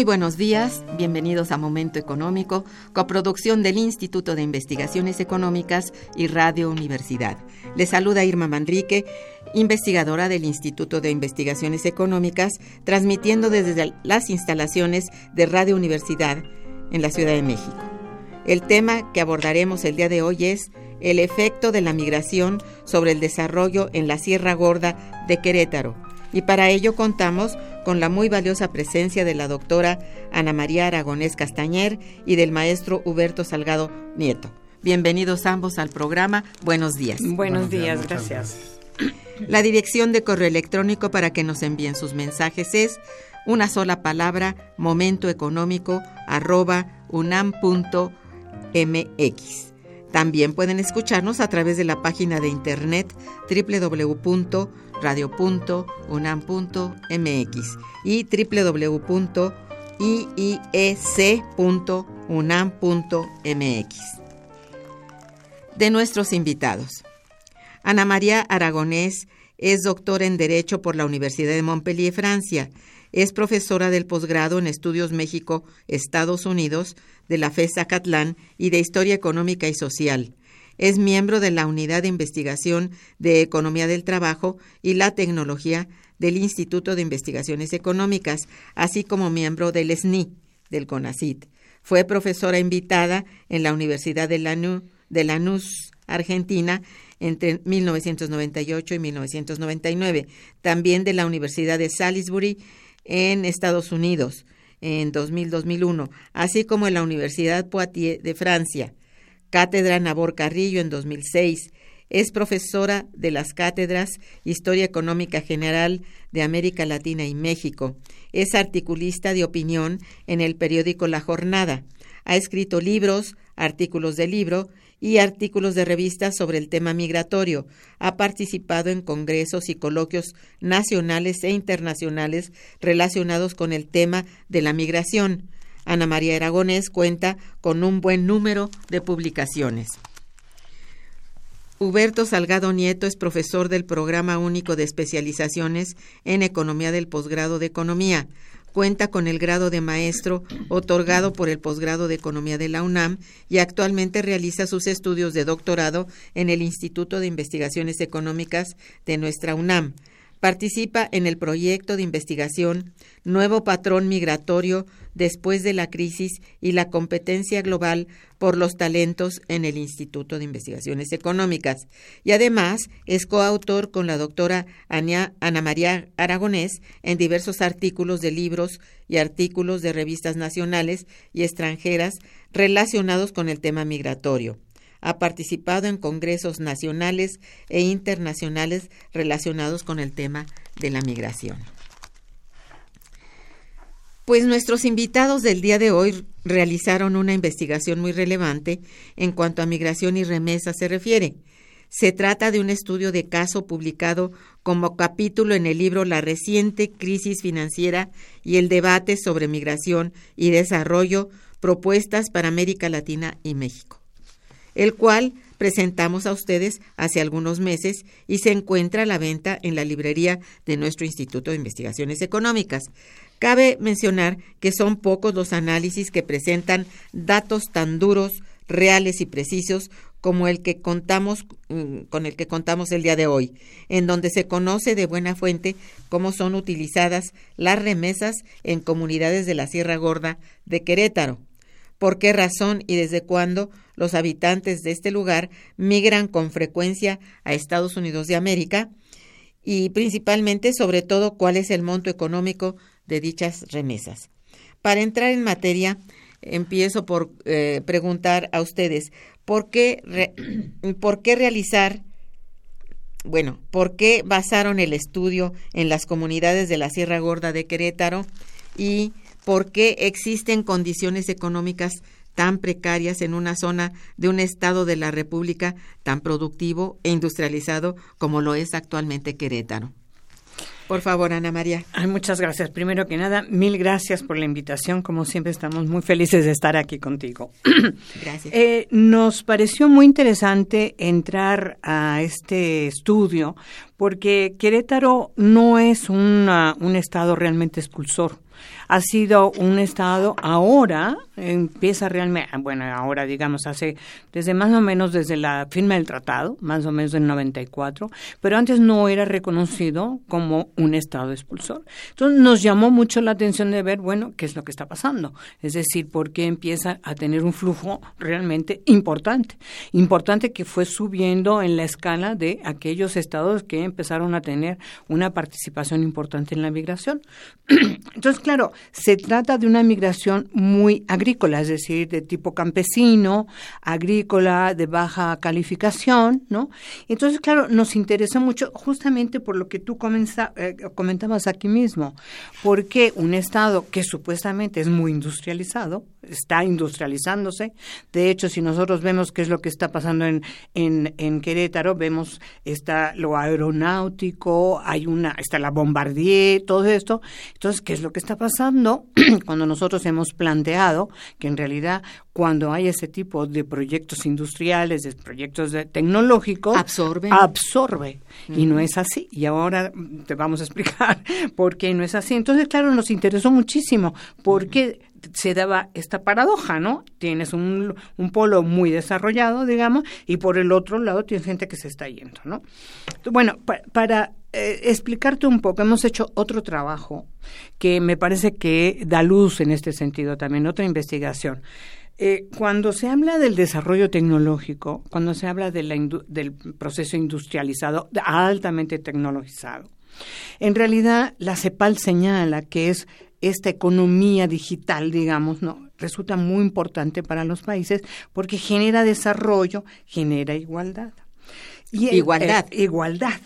Muy buenos días, bienvenidos a Momento Económico, coproducción del Instituto de Investigaciones Económicas y Radio Universidad. Les saluda Irma Manrique, investigadora del Instituto de Investigaciones Económicas, transmitiendo desde las instalaciones de Radio Universidad en la Ciudad de México. El tema que abordaremos el día de hoy es el efecto de la migración sobre el desarrollo en la Sierra Gorda de Querétaro y para ello contamos con la muy valiosa presencia de la doctora Ana María Aragonés Castañer y del maestro Huberto Salgado Nieto. Bienvenidos ambos al programa. Buenos días. Buenos, días, gracias. La dirección de correo electrónico para que nos envíen sus mensajes es una sola palabra momentoeconómico arroba unam.mx. También pueden escucharnos a través de la página de internet www.radio.unam.mx y www.iiec.unam.mx. De nuestros invitados. Ana María Aragonés es doctora en Derecho por la Universidad de Montpellier, Francia. Es profesora del posgrado en Estudios México, Estados Unidos, de la FES Zacatlán y de Historia Económica y Social. Es miembro de la Unidad de Investigación de Economía del Trabajo y la Tecnología del Instituto de Investigaciones Económicas, así como miembro del SNI, del CONACIT. Fue profesora invitada en la Universidad de, de Lanús, Argentina, entre 1998 y 1999, también de la Universidad de Salisbury en Estados Unidos en 2000-2001, así como en la Universidad Poitiers de Francia. Cátedra Nabor Carrillo en 2006. Es profesora de las cátedras Historia Económica General de América Latina y México. Es articulista de opinión en el periódico La Jornada. Ha escrito libros, artículos de libro y artículos de revistas sobre el tema migratorio. Ha participado en congresos y coloquios nacionales e internacionales relacionados con el tema de la migración. Ana María Aragonés cuenta con un buen número de publicaciones. Huberto Salgado Nieto es profesor del Programa Único de Especializaciones en Economía del Posgrado de Economía cuenta con el grado de maestro otorgado por el posgrado de Economía de la UNAM y actualmente realiza sus estudios de doctorado en el Instituto de Investigaciones Económicas de nuestra UNAM. Participa en el proyecto de investigación Nuevo Patrón Migratorio después de la crisis y la competencia global por los talentos en el Instituto de Investigaciones Económicas. Y además es coautor con la doctora Ana María Aragonés en diversos artículos de libros y artículos de revistas nacionales y extranjeras relacionados con el tema migratorio ha participado en congresos nacionales e internacionales relacionados con el tema de la migración. Pues nuestros invitados del día de hoy realizaron una investigación muy relevante en cuanto a migración y remesa se refiere. Se trata de un estudio de caso publicado como capítulo en el libro La reciente crisis financiera y el debate sobre migración y desarrollo, propuestas para América Latina y México el cual presentamos a ustedes hace algunos meses y se encuentra a la venta en la librería de nuestro Instituto de Investigaciones Económicas. Cabe mencionar que son pocos los análisis que presentan datos tan duros, reales y precisos como el que contamos mm, con el que contamos el día de hoy, en donde se conoce de buena fuente cómo son utilizadas las remesas en comunidades de la Sierra Gorda de Querétaro, por qué razón y desde cuándo los habitantes de este lugar migran con frecuencia a Estados Unidos de América y principalmente sobre todo cuál es el monto económico de dichas remesas. Para entrar en materia, empiezo por eh, preguntar a ustedes, ¿por qué, ¿por qué realizar, bueno, por qué basaron el estudio en las comunidades de la Sierra Gorda de Querétaro y por qué existen condiciones económicas tan precarias en una zona de un estado de la República tan productivo e industrializado como lo es actualmente Querétaro? Por favor, Ana María. muchas gracias. Primero que nada, mil gracias por la invitación. Como siempre, estamos muy felices de estar aquí contigo. Gracias. Eh, nos pareció muy interesante entrar a este estudio porque Querétaro no es un estado realmente expulsor ha sido un Estado ahora, empieza realmente, bueno, ahora digamos, hace, desde más o menos desde la firma del tratado, más o menos en 94, pero antes no era reconocido como un Estado expulsor. Entonces nos llamó mucho la atención de ver, bueno, qué es lo que está pasando. Es decir, por qué empieza a tener un flujo realmente importante. Importante que fue subiendo en la escala de aquellos estados que empezaron a tener una participación importante en la migración. Entonces, claro, se trata de una migración muy agrícola, es decir, de tipo campesino, agrícola, de baja calificación, ¿no? Entonces, claro, nos interesa mucho justamente por lo que tú eh, comentabas aquí mismo, porque un Estado que supuestamente es muy industrializado, está industrializándose. De hecho, si nosotros vemos qué es lo que está pasando en, en, en Querétaro, vemos está lo aeronáutico, hay una, está la Bombardier, todo esto. Entonces, ¿qué es lo que está pasando cuando nosotros hemos planteado que en realidad cuando hay ese tipo de proyectos industriales, de proyectos tecnológicos, absorbe, absorbe. Y no es así. Y ahora te vamos a explicar por qué no es así. Entonces, claro, nos interesó muchísimo porque se daba esta paradoja, ¿no? Tienes un, un, polo muy desarrollado, digamos, y por el otro lado tienes gente que se está yendo, ¿no? Bueno, para eh, explicarte un poco, hemos hecho otro trabajo que me parece que da luz en este sentido también, otra investigación. Eh, cuando se habla del desarrollo tecnológico, cuando se habla de la del proceso industrializado, altamente tecnologizado, en realidad la CEPAL señala que es esta economía digital, digamos, no resulta muy importante para los países porque genera desarrollo, genera igualdad. Y igualdad. igualdad.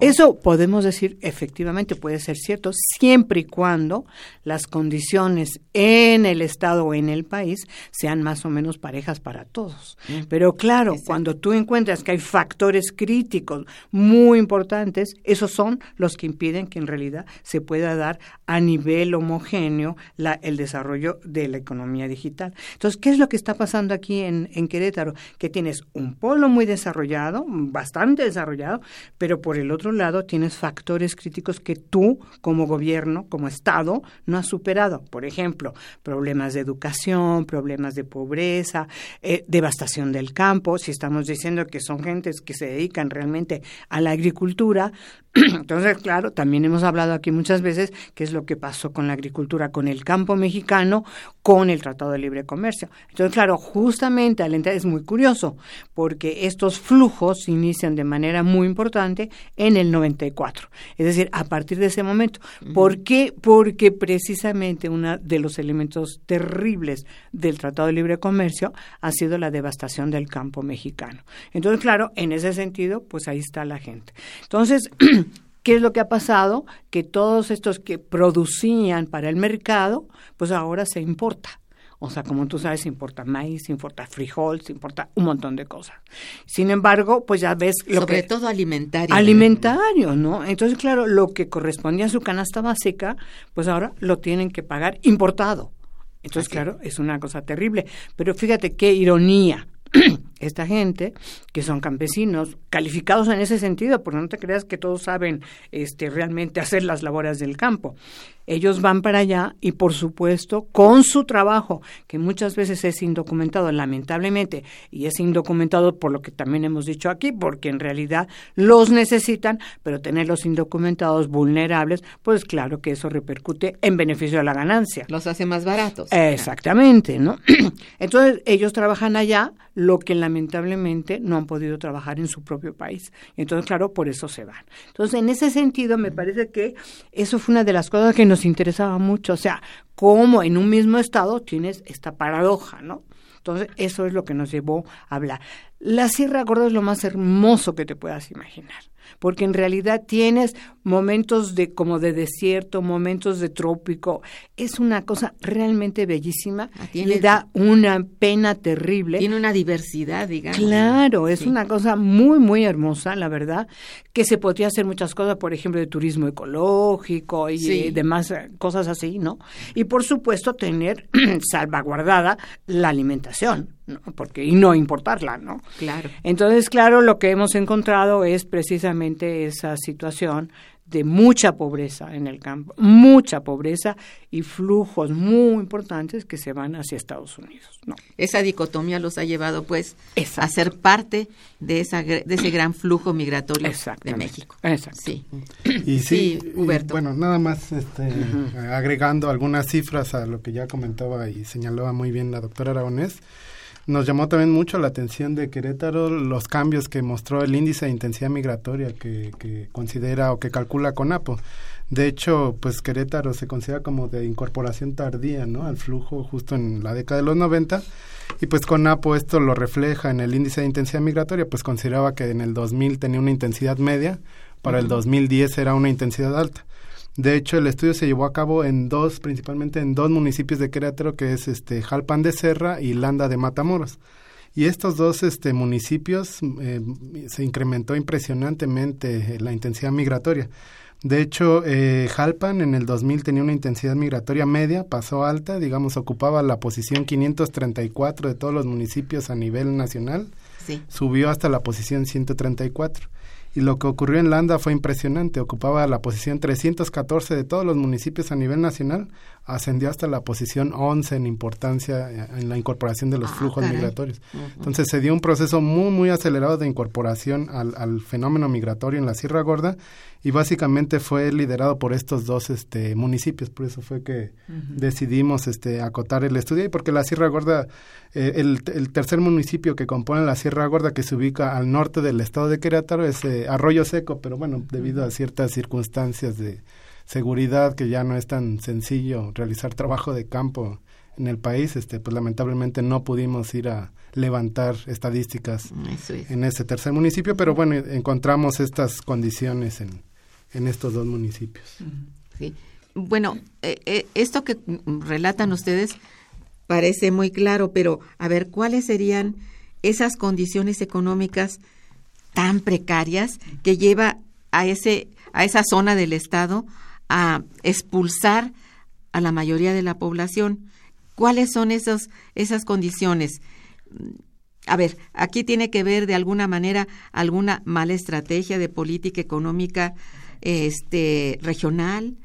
Eso podemos decir, efectivamente puede ser cierto, siempre y cuando las condiciones en el Estado o en el país sean más o menos parejas para todos. Mm. Pero claro, cuando tú encuentras que hay factores críticos muy importantes, esos son los que impiden que en realidad se pueda dar a nivel homogéneo la, el desarrollo de la economía digital. Entonces, ¿qué es lo que está pasando aquí en, en Querétaro? Que tienes un polo muy desarrollado, bastante desarrollado, pero por el otro lado tienes factores críticos que tú como gobierno, como Estado, no has superado. Por ejemplo, problemas de educación, problemas de pobreza, eh, devastación del campo. Si estamos diciendo que son gentes que se dedican realmente a la agricultura, entonces, claro, también hemos hablado aquí muchas veces qué es lo que pasó con la agricultura, con el campo mexicano, con el Tratado de Libre Comercio. Entonces, claro, justamente al entrar es muy curioso, porque estos flujos inician de manera muy importante en el 94, es decir, a partir de ese momento. ¿Por qué? Porque precisamente uno de los elementos terribles del Tratado de Libre Comercio ha sido la devastación del campo mexicano. Entonces, claro, en ese sentido, pues ahí está la gente. Entonces, ¿Qué es lo que ha pasado? Que todos estos que producían para el mercado, pues ahora se importa. O sea, como tú sabes, importa maíz, importa frijol, importa un montón de cosas. Sin embargo, pues ya ves lo Sobre todo alimentario. Alimentario, ¿no? Entonces, claro, lo que correspondía a su canasta básica, pues ahora lo tienen que pagar importado. Entonces, claro, es una cosa terrible. Pero fíjate qué ironía. esta gente, que son campesinos, calificados en ese sentido, porque no te creas que todos saben este, realmente hacer las labores del campo. Ellos van para allá y, por supuesto, con su trabajo, que muchas veces es indocumentado, lamentablemente, y es indocumentado por lo que también hemos dicho aquí, porque en realidad los necesitan, pero tenerlos indocumentados, vulnerables, pues claro que eso repercute en beneficio de la ganancia. Los hace más baratos. Exactamente, ¿no? Entonces, ellos trabajan allá, lo que lamentablemente no han podido trabajar en su propio país. Entonces, claro, por eso se van. Entonces, en ese sentido, me parece que eso fue una de las cosas que nos interesaba mucho. O sea, cómo en un mismo estado tienes esta paradoja, ¿no? Entonces, eso es lo que nos llevó a hablar. La Sierra Gorda es lo más hermoso que te puedas imaginar porque en realidad tienes momentos de como de desierto, momentos de trópico. Es una cosa realmente bellísima. Ah, le da una pena terrible. Tiene una diversidad, digamos. Claro, es una cosa muy, muy hermosa, la verdad, que se podría hacer muchas cosas, por ejemplo, de turismo ecológico y demás eh, cosas así, ¿no? Y por supuesto tener salvaguardada la alimentación. ¿No? porque y no importarla, ¿no? Claro. Entonces, claro, lo que hemos encontrado es precisamente esa situación de mucha pobreza en el campo, mucha pobreza y flujos muy importantes que se van hacia Estados Unidos. ¿no? Esa dicotomía los ha llevado pues a ser parte de esa de ese gran flujo migratorio de México. Exacto. Sí. Y sí, bueno, nada más este, agregando algunas cifras a lo que ya comentaba y señalaba muy bien la doctora Aragonés. Nos llamó también mucho la atención de Querétaro los cambios que mostró el índice de intensidad migratoria que, que considera o que calcula CONAPO. De hecho, pues Querétaro se considera como de incorporación tardía, ¿no? Al flujo justo en la década de los 90 y pues CONAPO esto lo refleja en el índice de intensidad migratoria, pues consideraba que en el 2000 tenía una intensidad media, para el 2010 era una intensidad alta. De hecho, el estudio se llevó a cabo en dos, principalmente en dos municipios de Querétaro, que es este Jalpan de Serra y Landa de Matamoros. Y estos dos este, municipios eh, se incrementó impresionantemente la intensidad migratoria. De hecho, eh, Jalpan en el 2000 tenía una intensidad migratoria media, pasó alta, digamos, ocupaba la posición 534 de todos los municipios a nivel nacional, subió hasta la posición 134. Y lo que ocurrió en Landa fue impresionante. Ocupaba la posición 314 de todos los municipios a nivel nacional, ascendió hasta la posición 11 en importancia eh, en la incorporación de los ah, flujos migratorios. Entonces se dio un proceso muy, muy acelerado de incorporación al, al, fenómeno migratorio en la Sierra Gorda y básicamente fue liderado por estos dos este, municipios. Por eso fue que decidimos este, acotar el estudio y porque la Sierra Gorda eh, el, tercer municipio que compone la Sierra Gorda, que se ubica al norte del estado de Querétaro, es eh, Arroyo Seco, pero bueno, debido a ciertas circunstancias de seguridad que ya no es tan sencillo realizar trabajo de campo en el país, este, pues lamentablemente no pudimos ir a levantar estadísticas en ese tercer municipio, pero bueno, encontramos estas condiciones en, en estos dos municipios. Sí. Bueno, eh, esto que relatan ustedes parece muy claro, pero a ver, ¿cuáles serían esas condiciones económicas tan precarias que lleva a ese a esa zona del estado a expulsar a la mayoría de la población? ¿Cuáles son esas esas condiciones? A ver, aquí tiene que ver de alguna manera alguna mala estrategia de política económica este regional.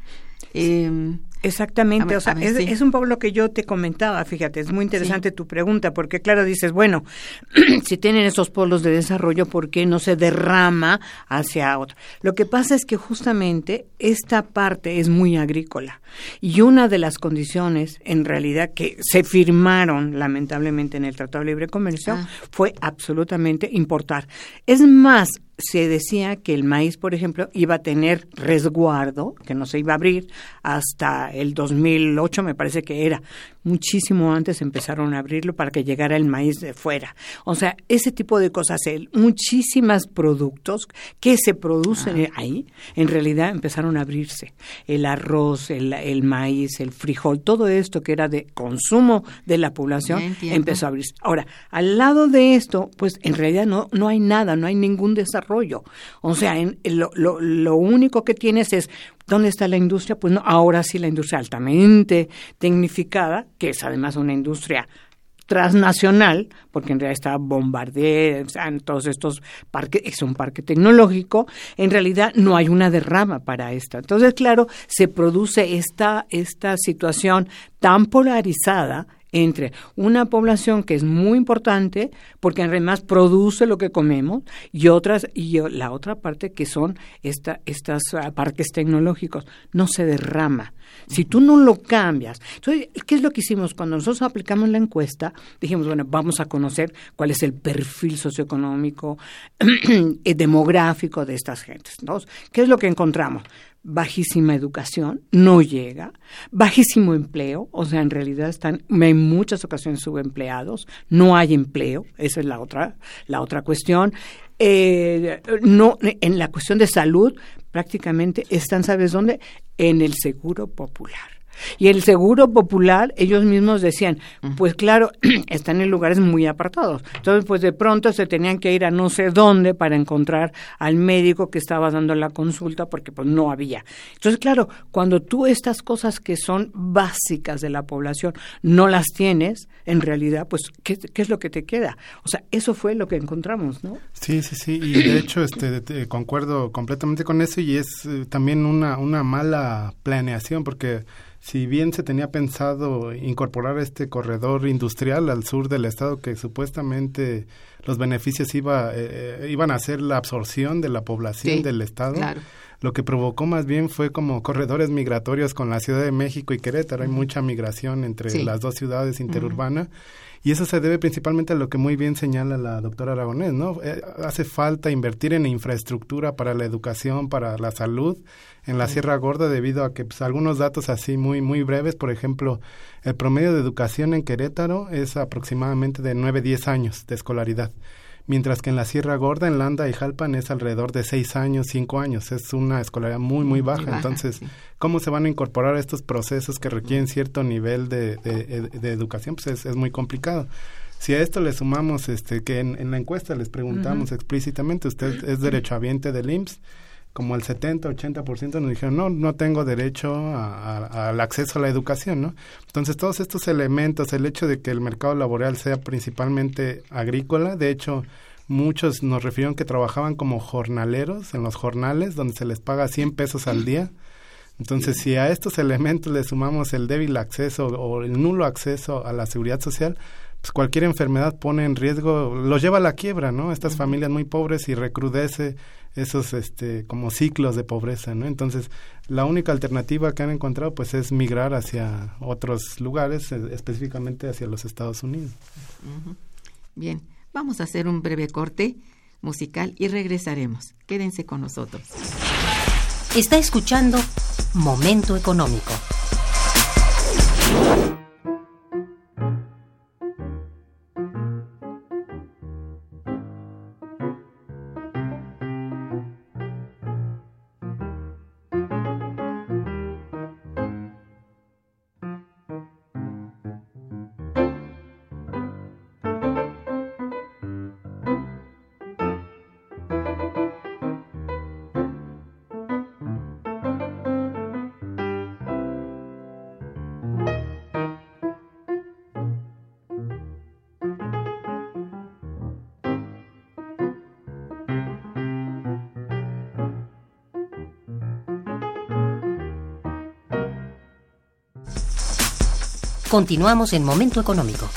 Eh, Exactamente, o sea, es, un poco lo que yo te comentaba, fíjate, es muy interesante tu pregunta, porque claro, dices, bueno, si tienen esos polos de desarrollo, ¿por qué no se derrama hacia otro? Lo que pasa es que justamente esta parte es muy agrícola y una de las condiciones, en realidad, que se firmaron lamentablemente en el Tratado de Libre Comercio ah. fue absolutamente importar. Es más, se decía que el maíz, por ejemplo, iba a tener resguardo, que no se iba a abrir hasta el 2008, me parece que era. Muchísimo antes empezaron a abrirlo para que llegara el maíz de fuera. O sea, ese tipo de cosas, muchísimos productos que se producen ah. ahí, en realidad empezaron a abrirse. El arroz, el, maíz, el frijol, todo esto que era de consumo de la población, empezó a abrirse. Ahora, al lado de esto, pues en realidad no, no hay nada, no hay ningún desarrollo. O sea, en, lo, lo, lo único que tienes es ¿Dónde está la industria? Pues no, ahora sí la industria altamente tecnificada, que es además una industria transnacional, porque en realidad está Bombardier, en todos estos parques, es un parque tecnológico, en realidad no hay una derrama para esto. Entonces, claro, se produce esta, esta situación tan polarizada entre una población que es muy importante porque además produce lo que comemos y otras y la otra parte que son esta, estas ah, parques tecnológicos. No se derrama. Si tú no lo cambias. Entonces qué es lo que hicimos cuando nosotros aplicamos la encuesta dijimos bueno vamos a conocer cuál es el perfil socioeconómico eh, demográfico de estas gentes qué es lo que encontramos bajísima educación, no llega, bajísimo empleo, o sea, en realidad están en muchas ocasiones subempleados, no hay empleo, esa es la otra, la otra cuestión. Eh, no, en la cuestión de salud, prácticamente están, ¿sabes dónde? En el seguro popular. Y el seguro popular, ellos mismos decían, pues claro, están en lugares muy apartados. Entonces, pues de pronto se tenían que ir a no sé dónde para encontrar al médico que estaba dando la consulta porque pues no había. Entonces, claro, cuando tú estas cosas que son básicas de la población no las tienes, en realidad, pues, ¿qué, es lo que te queda? O sea, eso fue lo que encontramos, ¿no? Sí, sí, sí. Y de hecho, este, concuerdo completamente con eso y es eh, también una, una mala planeación porque si bien se tenía pensado incorporar este corredor industrial al sur del estado que supuestamente los beneficios iba, eh, eh, iban a ser la absorción de la población del estado, lo que provocó más bien fue como corredores migratorios con la Ciudad de México y Querétaro. Hay mucha migración entre las dos ciudades interurbanas. Y eso se debe principalmente a lo que muy bien señala la doctora Aragonés, ¿no? Eh, hace falta invertir en infraestructura para la educación, para la salud en la Sierra Gorda debido a que pues, algunos datos así muy muy breves, por ejemplo, el promedio de educación en Querétaro es aproximadamente de 9-10 años de escolaridad mientras que en la Sierra Gorda, en Landa y Jalpan es alrededor de seis años, cinco años. Es una escolaridad muy, muy baja. Entonces, ¿cómo se van a incorporar estos procesos que requieren cierto nivel de, de, educación? Pues es, muy complicado. Si a esto le sumamos este que en, la encuesta les preguntamos explícitamente, ¿usted es derechohabiente del IMSS? como el 70, 80% nos dijeron, no, no tengo derecho al acceso a la educación, ¿no? Entonces, todos estos elementos, el hecho de que el mercado laboral sea principalmente agrícola, de hecho, muchos nos refirieron que trabajaban como jornaleros en los jornales, donde se les paga 100 pesos al día. Entonces, si a estos elementos le sumamos el débil acceso o el nulo acceso a la seguridad social, pues cualquier enfermedad pone en riesgo, los lleva a la quiebra, ¿no? Estas familias muy pobres y recrudece esos este como ciclos de pobreza, ¿no? Entonces, la única alternativa que han encontrado pues es migrar hacia otros lugares, eh, específicamente hacia los Estados Unidos. Bien, vamos a hacer un breve corte musical y regresaremos. Quédense con nosotros. Está escuchando Momento Económico. Continuamos en Momento Económico.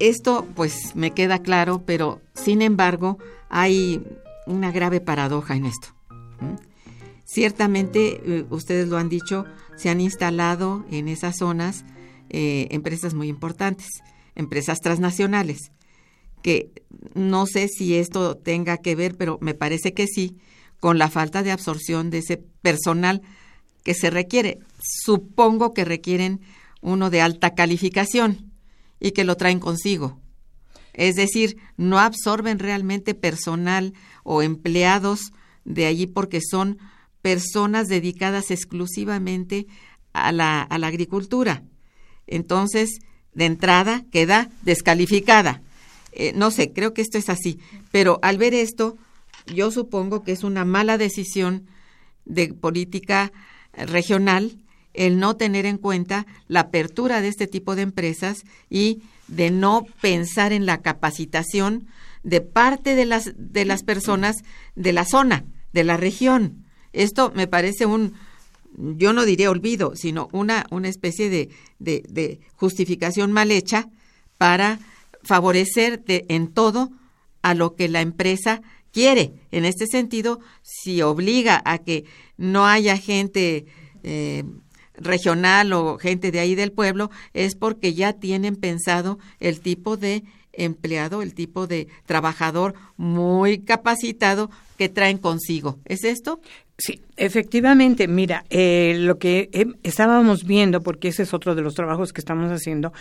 Esto pues me queda claro, pero sin embargo hay una grave paradoja en esto. Ciertamente, eh, ustedes lo han dicho, se han instalado en esas zonas eh, empresas muy importantes, empresas transnacionales que no sé si esto tenga que ver, pero me parece que sí, con la falta de absorción de ese personal que se requiere. Supongo que requieren uno de alta calificación y que lo traen consigo. Es decir, no absorben realmente personal o empleados de allí porque son personas dedicadas exclusivamente a la, a la agricultura. Entonces, de entrada, queda descalificada eh, no sé, creo que esto es así, pero al ver esto, yo supongo que es una mala decisión de política regional el no tener en cuenta la apertura de este tipo de empresas y de no pensar en la capacitación de parte de las de las personas de la zona, de la región. Esto me parece un yo no diré olvido, sino una, una especie de, de, justificación mal hecha para favorecer en todo a lo que la empresa quiere. En este sentido, si obliga a que no haya gente eh, regional o gente de ahí del pueblo, es porque ya tienen pensado el tipo de empleado, el tipo de trabajador muy capacitado que traen consigo. ¿Es esto? Sí, efectivamente, mira, eh, lo que estábamos viendo, porque ese es otro de los trabajos que estamos haciendo,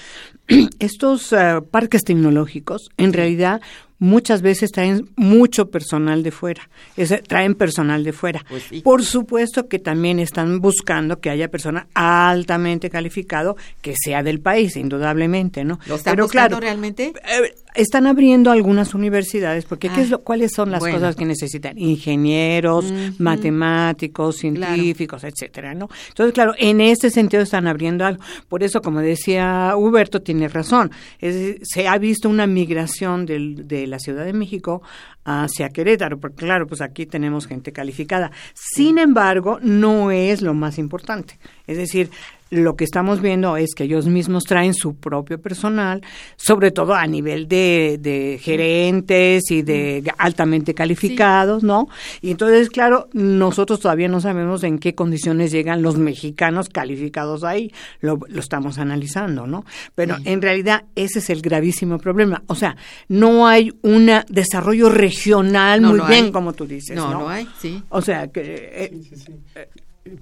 estos eh, parques tecnológicos en realidad muchas veces traen mucho personal de fuera, traen personal de fuera. Pues Por supuesto que también están buscando que haya personal altamente calificado que sea del país, indudablemente, ¿no? ¿Lo están Pero, buscando realmente? Eh, están abriendo algunas universidades, porque ¿qué es lo, ¿cuáles son las cosas que necesitan? Ingenieros, matemáticos, científicos, etcétera, ¿no? Entonces, claro, en ese sentido están abriendo algo. Por eso, como decía Huberto, tiene razón. se ha visto una migración del, de la Ciudad de México hacia Querétaro, porque claro, pues aquí tenemos gente calificada. Sin embargo, no es lo más importante. Es decir, lo que estamos viendo es que ellos mismos traen su propio personal, sobre todo a nivel de, de gerentes y de altamente calificados, ¿no? Y entonces, claro, nosotros todavía no sabemos en qué condiciones llegan los mexicanos calificados ahí, lo, lo estamos analizando, ¿no? Pero en realidad ese es el gravísimo problema. O sea, no hay un desarrollo regional muy bien, como tú dices. No, no, hay, sí. O sea, que... Eh, eh,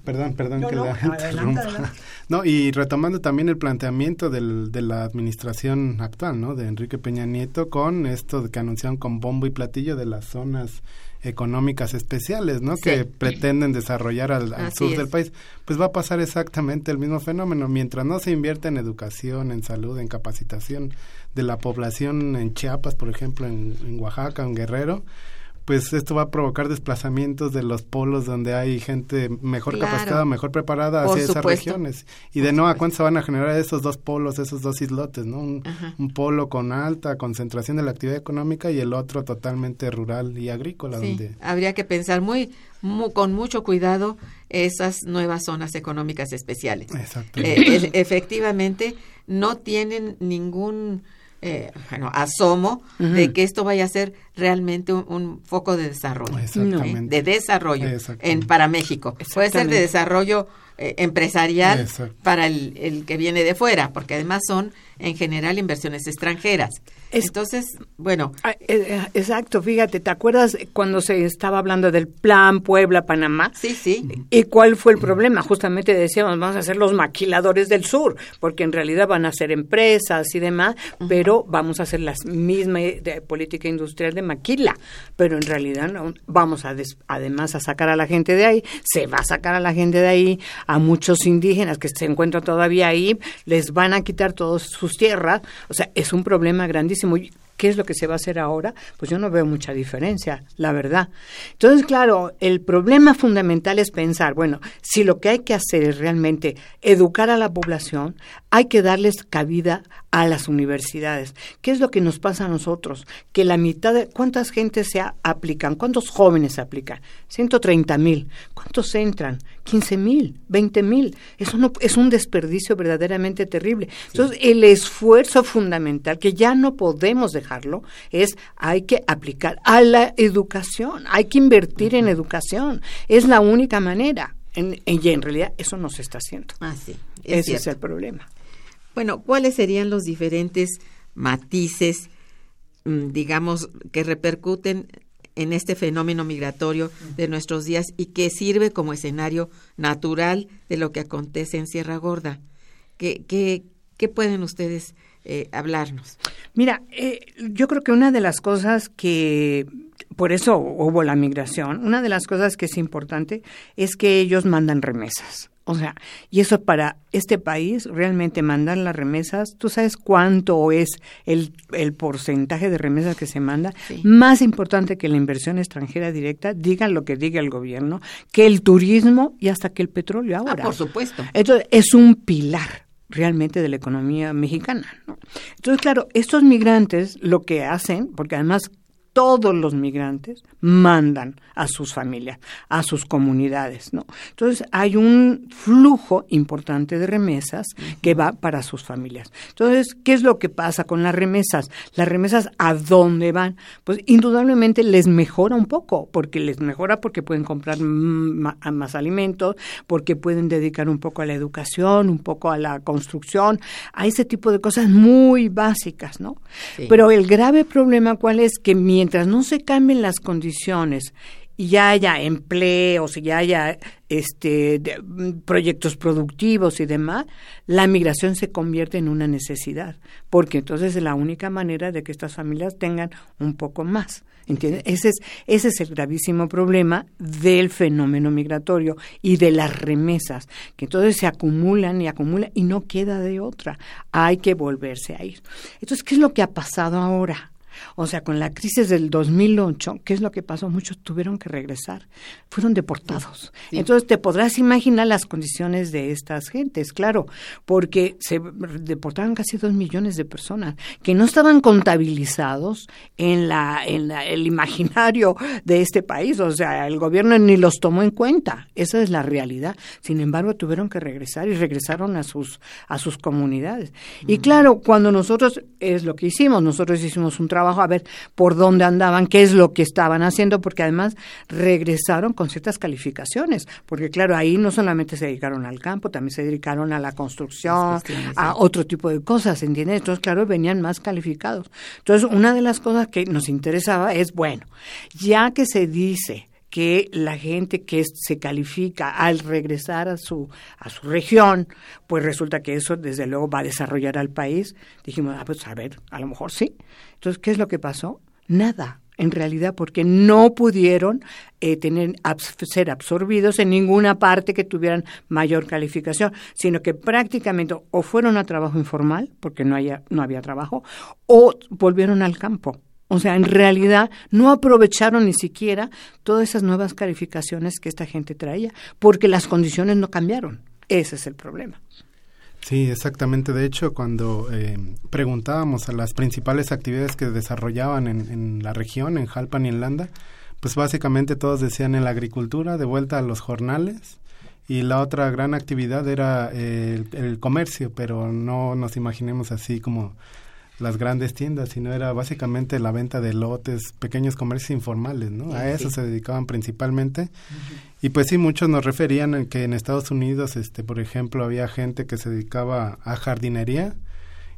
Perdón, perdón que la interrumpa. No, y retomando también el planteamiento del, de la administración actual, ¿no? De Enrique Peña Nieto con esto que anunciaron con bombo y platillo de las zonas económicas especiales, ¿no? Que pretenden desarrollar al, sur del país. Pues va a pasar exactamente el mismo fenómeno. Mientras no se invierte en educación, en salud, en capacitación de la población en Chiapas, por ejemplo, en, en Oaxaca, en Guerrero, pues esto va a provocar desplazamientos de los polos donde hay gente mejor capacitada, mejor preparada hacia esas regiones. Y de no a cuánto se van a generar esos dos polos, esos dos islotes, ¿no? Un, polo con alta concentración de la actividad económica y el otro totalmente rural y agrícola. donde... habría que pensar muy, con mucho cuidado esas nuevas zonas económicas especiales. Eh, efectivamente, no tienen ningún eh, bueno, asomo de que esto vaya a ser realmente un, foco de desarrollo, de desarrollo en, para México. Puede ser de desarrollo eh, empresarial para el, el, que viene de fuera, porque además son en general inversiones extranjeras. Entonces, bueno. Ah, eh, eh, exacto, fíjate, ¿te acuerdas cuando se estaba hablando del plan Puebla-Panamá? Sí, sí. ¿Y cuál fue el problema? Justamente decíamos, vamos a ser los maquiladores del sur, porque en realidad van a ser empresas y demás, pero vamos a hacer la misma de política industrial de maquila, pero en realidad no, vamos a además a sacar a la gente de ahí, se va a sacar a la gente de ahí, a muchos indígenas que se encuentran todavía ahí, les van a quitar todos sus tierras, o sea, es un problema grandísimo. ¿Qué es lo que se va a hacer ahora? Pues yo no veo mucha diferencia, la verdad. Entonces, claro, el problema fundamental es pensar, bueno, si lo que hay que hacer es realmente educar a la población, hay que darles cabida a las universidades. ¿Qué es lo que nos pasa a nosotros? Que la mitad de... ¿Cuántas gentes se aplican? ¿Cuántos jóvenes se aplican? 130 mil. ¿Cuántos entran? 15 mil, 20 mil. Eso no, es un desperdicio verdaderamente terrible. Entonces, el esfuerzo fundamental, que ya no podemos dejarlo, es hay que aplicar a la educación, hay que invertir en educación. Es la única manera. y en realidad eso no se está haciendo. Ah, sí, Ese es el problema. Bueno, ¿cuáles serían los diferentes matices, mm, digamos, que repercuten en este fenómeno migratorio de nuestros días y que sirve como escenario natural de lo que acontece en Sierra Gorda? ¿Qué, qué, qué pueden ustedes eh, hablarnos? Mira, eh, yo creo que una de las cosas que, por eso hubo la migración, una de las cosas que es importante es que ellos mandan remesas O sea, y eso para este país, realmente mandar las remesas, ¿tú sabes cuánto es el, el porcentaje de remesas que se manda? Más importante que la inversión extranjera directa, diga lo que diga el gobierno, que el turismo y hasta que el petróleo ah, ahora. por supuesto. Entonces, es un pilar realmente de la economía mexicana. Entonces, claro, estos migrantes lo que hacen, porque además todos los migrantes mandan a sus familias, a sus comunidades, ¿no? Entonces hay un flujo importante de remesas que va para sus familias. Entonces, ¿qué es lo que pasa con las remesas? Las remesas a dónde van? Pues indudablemente les mejora un poco, porque les mejora porque pueden comprar más alimentos, porque pueden dedicar un poco a la educación, un poco a la construcción, a ese tipo de cosas muy básicas, ¿no? Pero el grave problema cuál es que mientras no se cambien las condiciones y ya haya empleos y ya haya este, mm, proyectos productivos y demás, la migración se convierte en una necesidad, porque entonces es la única manera de que estas familias tengan un poco más. ¿Entiendes? Ese es, ese es el gravísimo problema del fenómeno migratorio y de las remesas, que entonces se acumulan y acumulan y no queda de otra. Hay que volverse a ir. Entonces, ¿qué es lo que ha pasado ahora? O sea, con la crisis del 2008, ¿qué es lo que pasó? Muchos tuvieron que regresar, fueron deportados. Entonces, te podrás imaginar las condiciones de estas gentes, claro, porque se deportaron casi dos millones de personas que no estaban contabilizados en, la, en el imaginario de este país. O sea, el gobierno ni los tomó en cuenta. Esa es la realidad. Sin embargo, tuvieron que regresar y regresaron a sus, a sus comunidades. Y claro, cuando nosotros, es lo que hicimos, nosotros hicimos un trabajo a ver por dónde andaban, qué es lo que estaban haciendo, porque además regresaron con ciertas calificaciones, porque claro, ahí no solamente se dedicaron al campo, también se dedicaron a la construcción, a otro tipo de cosas, ¿entiendes? Entonces, claro, venían más calificados. Entonces, una de las cosas que nos interesaba es, bueno, ya que se dice que la gente que se califica al regresar a su a su región, pues resulta que eso desde luego va a desarrollar al país. Dijimos, ah, pues a ver, a lo mejor sí. Entonces, ¿qué es lo que pasó? Nada, en realidad, porque no pudieron eh, tener, ser absorbidos en ninguna parte que tuvieran mayor calificación, sino que prácticamente o fueron a trabajo informal, porque no, haya, no había trabajo, o volvieron al campo o sea, en realidad no aprovecharon ni siquiera todas esas nuevas calificaciones que esta gente traía, porque las condiciones no cambiaron. Ese es el problema. Sí, exactamente. De hecho, cuando eh, preguntábamos a las principales actividades que desarrollaban en, la región, en Jalpan y en Landa, pues básicamente todos decían en la agricultura, de vuelta a los jornales, y la otra gran actividad era eh, el, comercio, pero no nos imaginemos así como las grandes tiendas, sino era básicamente la venta de lotes, pequeños comercios informales, ¿no? A eso se dedicaban principalmente. Y pues sí, muchos nos referían en que en Estados Unidos, este, por ejemplo, había gente que se dedicaba a jardinería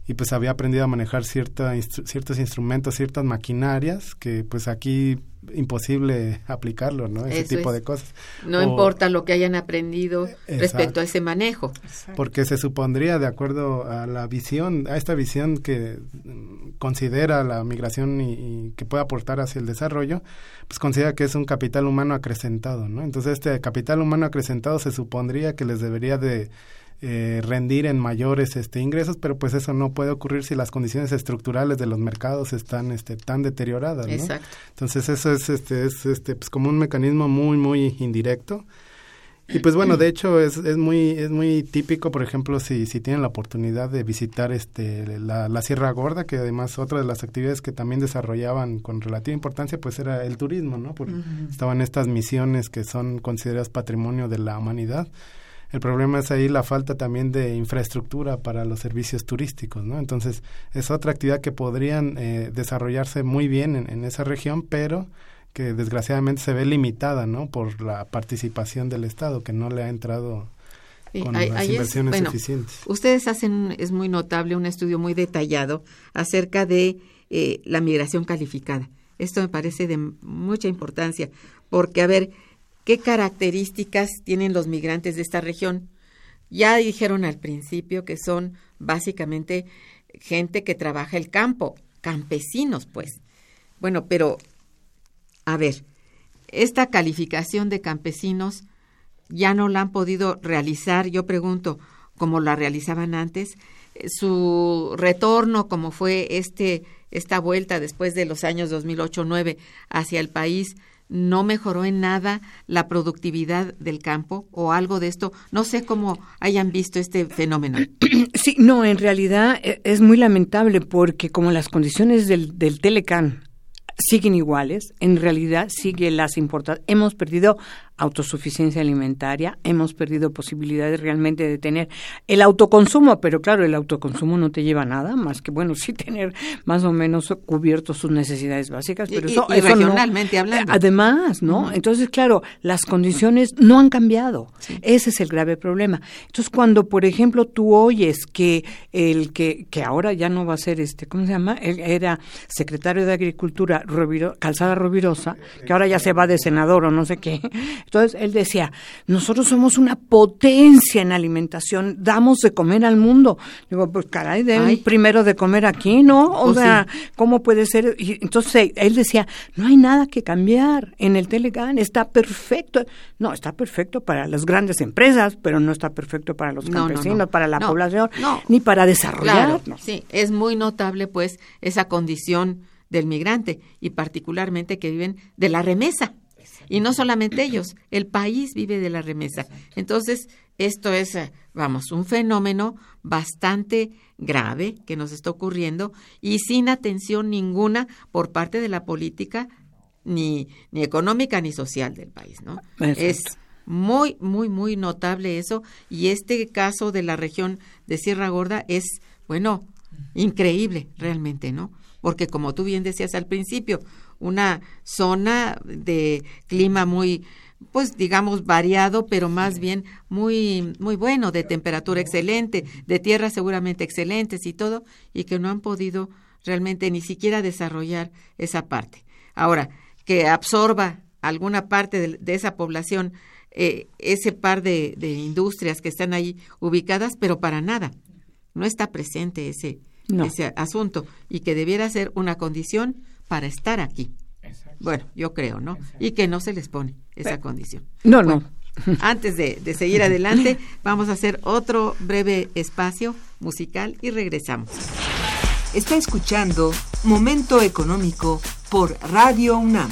y pues había aprendido a manejar cierta, ciertos instrumentos, ciertas maquinarias que pues aquí imposible aplicarlo, ¿no? Ese tipo de cosas. No importa lo que hayan aprendido respecto a ese manejo. Porque se supondría, de acuerdo a la visión, a esta visión que considera la migración y, que puede aportar hacia el desarrollo, pues considera que es un capital humano acrecentado, ¿no? Entonces este capital humano acrecentado se supondría que les debería de eh, rendir en mayores este, ingresos, pero pues eso no puede ocurrir si las condiciones estructurales de los mercados están este, tan deterioradas. Entonces eso es, este, es este, pues como un mecanismo muy, muy indirecto. Y pues bueno, de hecho es, es muy es muy típico, por ejemplo, si, si tienen la oportunidad de visitar este la, la Sierra Gorda, que además otra de las actividades que también desarrollaban con relativa importancia, pues era el turismo, ¿no? Porque estaban estas misiones que son consideradas patrimonio de la humanidad el problema es ahí la falta también de infraestructura para los servicios turísticos, ¿no? Entonces, es otra actividad que podrían eh, desarrollarse muy bien en, esa región, pero que desgraciadamente se ve limitada, ¿no? Por la participación del Estado, que no le ha entrado con las inversiones eficientes. Ustedes hacen, es muy notable, un estudio muy detallado acerca de eh, la migración calificada. Esto me parece de mucha importancia, porque, a ver, ¿Qué características tienen los migrantes de esta región? Ya dijeron al principio que son básicamente gente que trabaja el campo, campesinos, pues. Bueno, pero, a ver, esta calificación de campesinos, ya no la han podido realizar, yo pregunto, como la realizaban antes, eh, su retorno, como fue este esta vuelta después de los años 2008-9 hacia el país, no mejoró en nada la productividad del campo o algo de esto. No sé cómo hayan visto este fenómeno. Sí, no, en realidad eh, es muy lamentable porque como las condiciones del, del Telecan siguen iguales, en realidad sigue las importaciones. Hemos perdido autosuficiencia alimentaria, hemos perdido posibilidades realmente de tener el autoconsumo, pero claro, el autoconsumo no te lleva a nada más que, bueno, sí tener más o menos cubiertos sus necesidades básicas, pero eso, regionalmente hablando. Además, ¿no? Entonces, claro, las condiciones no han cambiado. Ese es el grave problema. Entonces, cuando, por ejemplo, tú oyes que el que, que ahora ya no va a ser este, ¿cómo se llama? Él era secretario de Agricultura, Calzada Rovirosa, que ahora ya se va de senador o no sé qué, entonces él decía, nosotros somos una potencia en alimentación, damos de comer al mundo. Digo, pues caray, den primero de comer aquí, ¿no? O pues sea, ¿cómo puede ser? Y entonces él decía, no hay nada que cambiar en el Telegram, está perfecto. No, está perfecto para las grandes empresas, pero no está perfecto para los campesinos, para la población, ni para desarrollar. sí, es muy notable pues esa condición del migrante y particularmente que viven de la remesa. Y no solamente ellos, el país vive de la remesa. Entonces, esto es, eh, vamos, un fenómeno bastante grave que nos está ocurriendo y sin atención ninguna por parte de la política ni, ni económica ni social del país, ¿no? Es muy, muy, muy notable eso y este caso de la región de Sierra Gorda es, bueno, increíble realmente, ¿no? Porque como tú bien decías al principio, una zona de clima muy pues digamos variado, pero más bien muy muy bueno, de temperatura excelente, de tierras seguramente excelentes y todo, y que no han podido realmente ni siquiera desarrollar esa parte. Ahora, que absorba alguna parte de, esa población eh, ese par de, industrias que están ahí ubicadas, pero para nada. No está presente ese, ese asunto y que debiera ser una condición para estar aquí. Bueno, yo creo, ¿no? Y que no se les pone esa condición. No, no. Antes de, de seguir adelante, vamos a hacer otro breve espacio musical y regresamos. Está escuchando Momento Económico por Radio UNAM.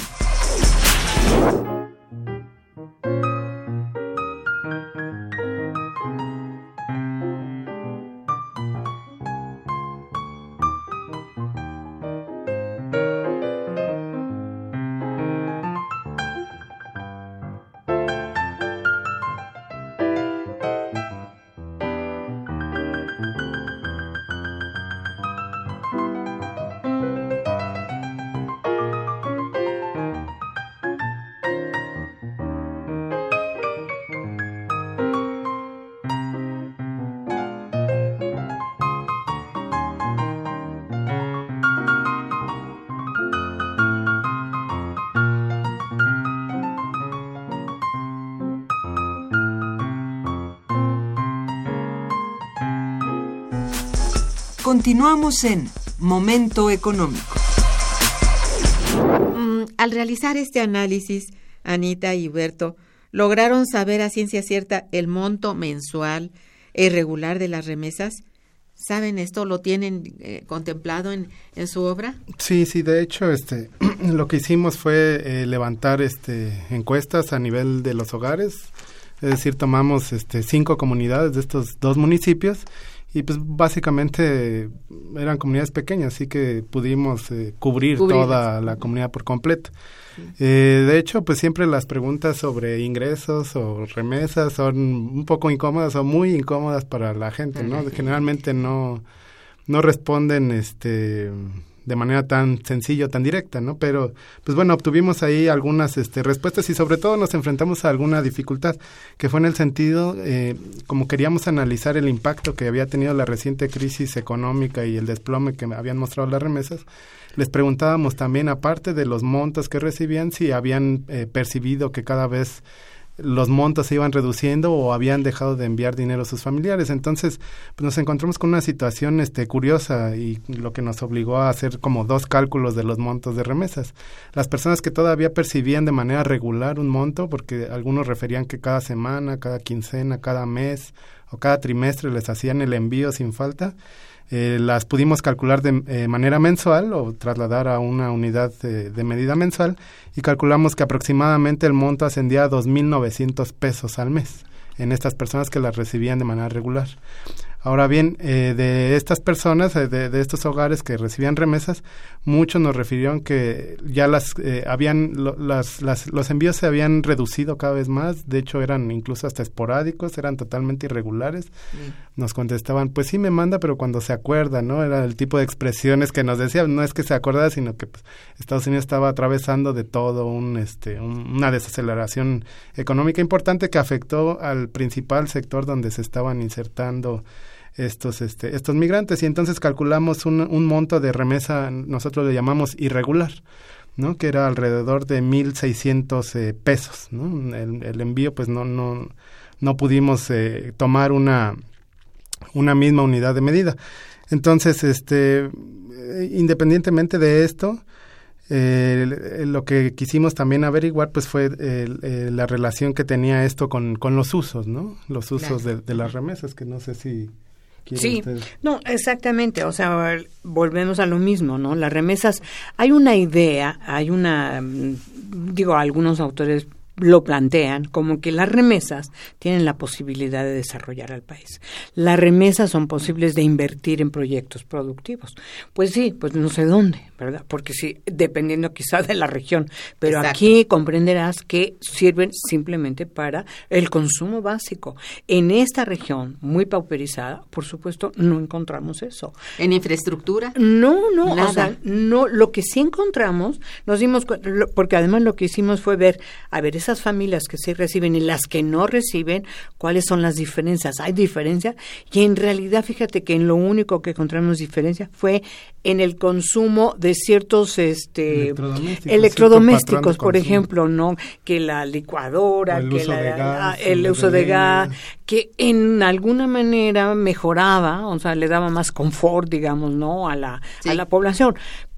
Continuamos en Momento Económico. Mm, al realizar este análisis, Anita y Huberto lograron saber a ciencia cierta el monto mensual e irregular de las remesas. ¿Saben esto? ¿Lo tienen eh, contemplado en, en, su obra? Sí, sí, de hecho, este, lo que hicimos fue eh, levantar este, encuestas a nivel de los hogares, es decir, tomamos este, cinco comunidades de estos dos municipios y pues básicamente eran comunidades pequeñas, así que pudimos eh, cubrir toda la comunidad por completo. Eh, de hecho, pues siempre las preguntas sobre ingresos o remesas son un poco incómodas o muy incómodas para la gente, ¿no? Generalmente no, no responden este de manera tan sencilla, tan directa, ¿no? Pero, pues bueno, obtuvimos ahí algunas este, respuestas y sobre todo nos enfrentamos a alguna dificultad, que fue en el sentido, eh, como queríamos analizar el impacto que había tenido la reciente crisis económica y el desplome que habían mostrado las remesas, les preguntábamos también, aparte de los montos que recibían, si habían eh, percibido que cada vez los montos se iban reduciendo o habían dejado de enviar dinero a sus familiares. Entonces, pues nos encontramos con una situación este, curiosa y lo que nos obligó a hacer como dos cálculos de los montos de remesas. Las personas que todavía percibían de manera regular un monto, porque algunos referían que cada semana, cada quincena, cada mes o cada trimestre les hacían el envío sin falta, eh, las pudimos calcular de eh, manera mensual o trasladar a una unidad de medida mensual y calculamos que aproximadamente el monto ascendía a 2.900 pesos al mes en estas personas que las recibían de manera regular. Ahora bien, eh, de estas personas, eh, de, estos hogares que recibían remesas, muchos nos refirieron que ya las eh, habían las, los envíos se habían reducido cada vez más. De hecho, eran incluso hasta esporádicos, eran totalmente irregulares. Nos contestaban, pues sí me manda, pero cuando se acuerda, ¿no? Era el tipo de expresiones que nos decían. No es que se acordara, sino que pues, Estados Unidos estaba atravesando de todo un, este, una desaceleración económica importante que afectó al principal sector donde se estaban insertando estos, este, estos migrantes y entonces calculamos un, un monto de remesa, nosotros le llamamos irregular. ¿no? que era alrededor de 1.600 eh, pesos. ¿no? El, envío, pues no, no, no pudimos eh, tomar una, una misma unidad de medida. Entonces, este, eh, independientemente de esto, lo que quisimos también averiguar pues fue la relación que tenía esto con, con los usos, ¿no? Los usos de, de, las remesas, que no sé si Sí, no, exactamente, o sea, volvemos a lo mismo, ¿no? Las remesas, hay una idea, hay una, mm, digo, algunos autores lo plantean como que las remesas tienen la posibilidad de desarrollar al país. Las remesas son posibles de invertir en proyectos productivos. Pues sí, pues no sé dónde, ¿verdad? Porque sí, dependiendo quizá de la región, pero aquí comprenderás que sirven simplemente para el consumo básico. En esta región muy pauperizada, por supuesto, no encontramos eso. ¿En infraestructura? No, no, o sea, no, lo que sí encontramos, nos dimos porque además lo que hicimos fue ver, a ver, esas familias que sí reciben y las que no reciben, cuáles son las diferencias. Hay diferencia. Y en realidad fíjate que en lo único que encontramos diferencia fue en el consumo de ciertos este electrodomésticos, por ejemplo, no que la licuadora, que el uso de gas, que en alguna manera mejoraba, o sea, le daba más confort, digamos, no a la a la población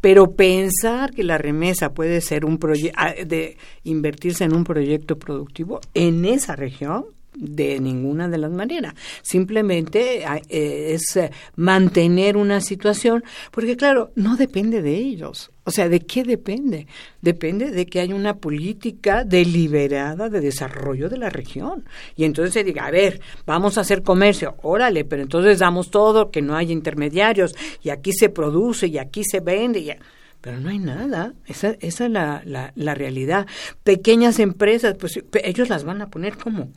pero pensar que la remesa puede ser un proyecto de invertirse en un proyecto productivo en esa región de ninguna de las maneras. Simplemente eh, es eh, mantener una situación, porque claro, no depende de ellos. O sea, ¿de qué depende? Depende de que haya una política deliberada de desarrollo de la región. Y entonces se diga, a ver, vamos a hacer comercio, órale, pero entonces damos todo, que no haya intermediarios, y aquí se produce, y aquí se vende, y pero no hay nada. Esa, esa es la, la, la, realidad. Pequeñas empresas, pues ellos las van a poner como.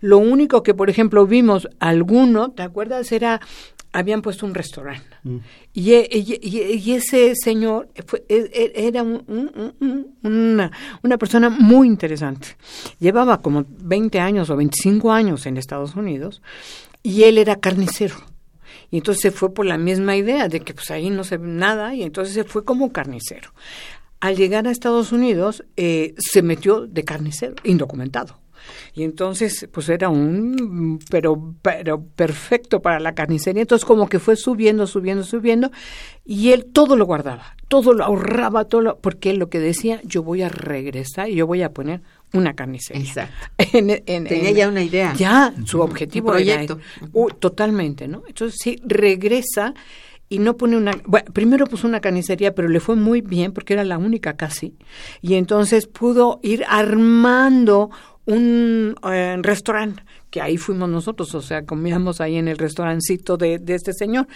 Lo único que, por ejemplo, vimos alguno, ¿te acuerdas? Era, habían puesto un restaurante. Mm. Y, y, ese señor fue, e, e, era una, una persona muy interesante. Llevaba como 20 años o 25 años en Estados Unidos y él era carnicero y entonces se fue por la misma idea de que pues ahí no se ve nada y entonces se fue como carnicero. Al llegar a Estados Unidos eh, se metió de carnicero, indocumentado. Y entonces, pues era un, pero, pero perfecto para la carnicería. Entonces, como que fue subiendo, subiendo, subiendo, y él todo lo guardaba, todo lo ahorraba, todo lo, porque él lo que decía, yo voy a regresar y yo voy a poner una carnicería. Exacto. Tenía ya una idea. Ya, su objetivo proyecto. totalmente, ¿no? Entonces sí, regresa y no pone una... Bueno, primero puso una carnicería, pero le fue muy bien porque era la única casi. Y entonces pudo ir armando un eh, restaurante que ahí fuimos nosotros, o sea, comíamos ahí en el restaurancito de, de este señor.